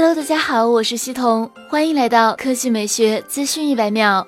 Hello，大家好，我是西彤，欢迎来到科技美学资讯一百秒。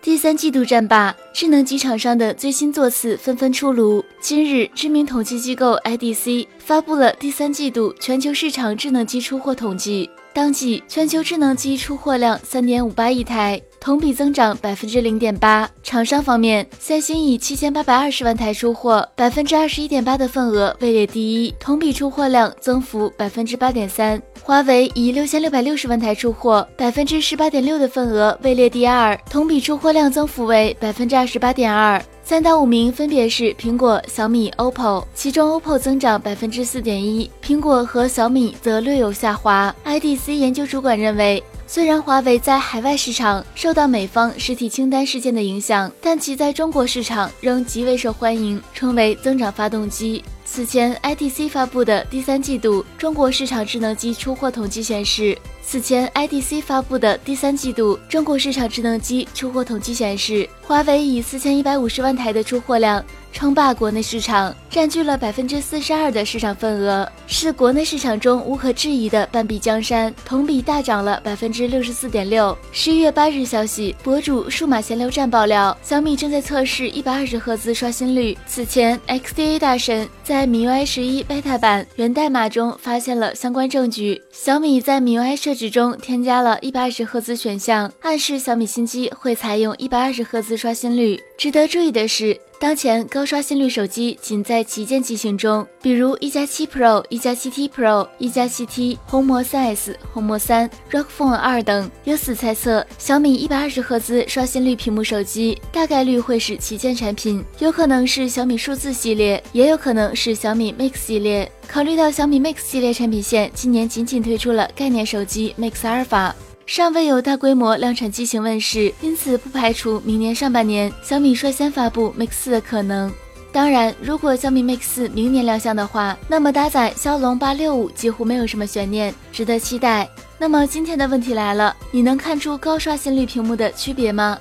第三季度战罢，智能机厂商的最新座次纷纷出炉。今日，知名统计机构 IDC 发布了第三季度全球市场智能机出货统计，当季全球智能机出货量三点五八亿台。同比增长百分之零点八。厂商方面，三星以七千八百二十万台出货，百分之二十一点八的份额位列第一，同比出货量增幅百分之八点三。华为以六千六百六十万台出货，百分之十八点六的份额位列第二，同比出货量增幅为百分之二十八点二。三到五名分别是苹果、小米、OPPO，其中 OPPO 增长百分之四点一，苹果和小米则略有下滑。IDC 研究主管认为。虽然华为在海外市场受到美方实体清单事件的影响，但其在中国市场仍极为受欢迎，成为增长发动机。此前，IDC 发布的第三季度中国市场智能机出货统计显示，此前 IDC 发布的第三季度中国市场智能机出货统计显示，华为以四千一百五十万台的出货量。称霸国内市场，占据了百分之四十二的市场份额，是国内市场中无可置疑的半壁江山，同比大涨了百分之六十四点六。十一月八日消息，博主数码闲聊站爆料，小米正在测试一百二十赫兹刷新率。此前，XDA 大神在 MIUI 十一 beta 版源代码中发现了相关证据。小米在 MIUI 设置中添加了一百二十赫兹选项，暗示小米新机会采用一百二十赫兹刷新率。值得注意的是。当前高刷新率手机仅在旗舰机型中，比如一加七 Pro、一加七 T Pro、一加七 T、红魔三 S、红魔三、Rock Phone 二等。由此猜测，小米一百二十赫兹刷新率屏幕手机大概率会是旗舰产品，有可能是小米数字系列，也有可能是小米 Mix 系列。考虑到小米 Mix 系列产品线今年仅仅推出了概念手机 Mix Alpha。尚未有大规模量产机型问世，因此不排除明年上半年小米率先发布 Mix 四的可能。当然，如果小米 Mix 四明年亮相的话，那么搭载骁龙八六五几乎没有什么悬念，值得期待。那么今天的问题来了，你能看出高刷新率屏幕的区别吗？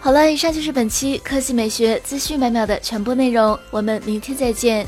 好了，以上就是本期科技美学资讯每秒的全部内容，我们明天再见。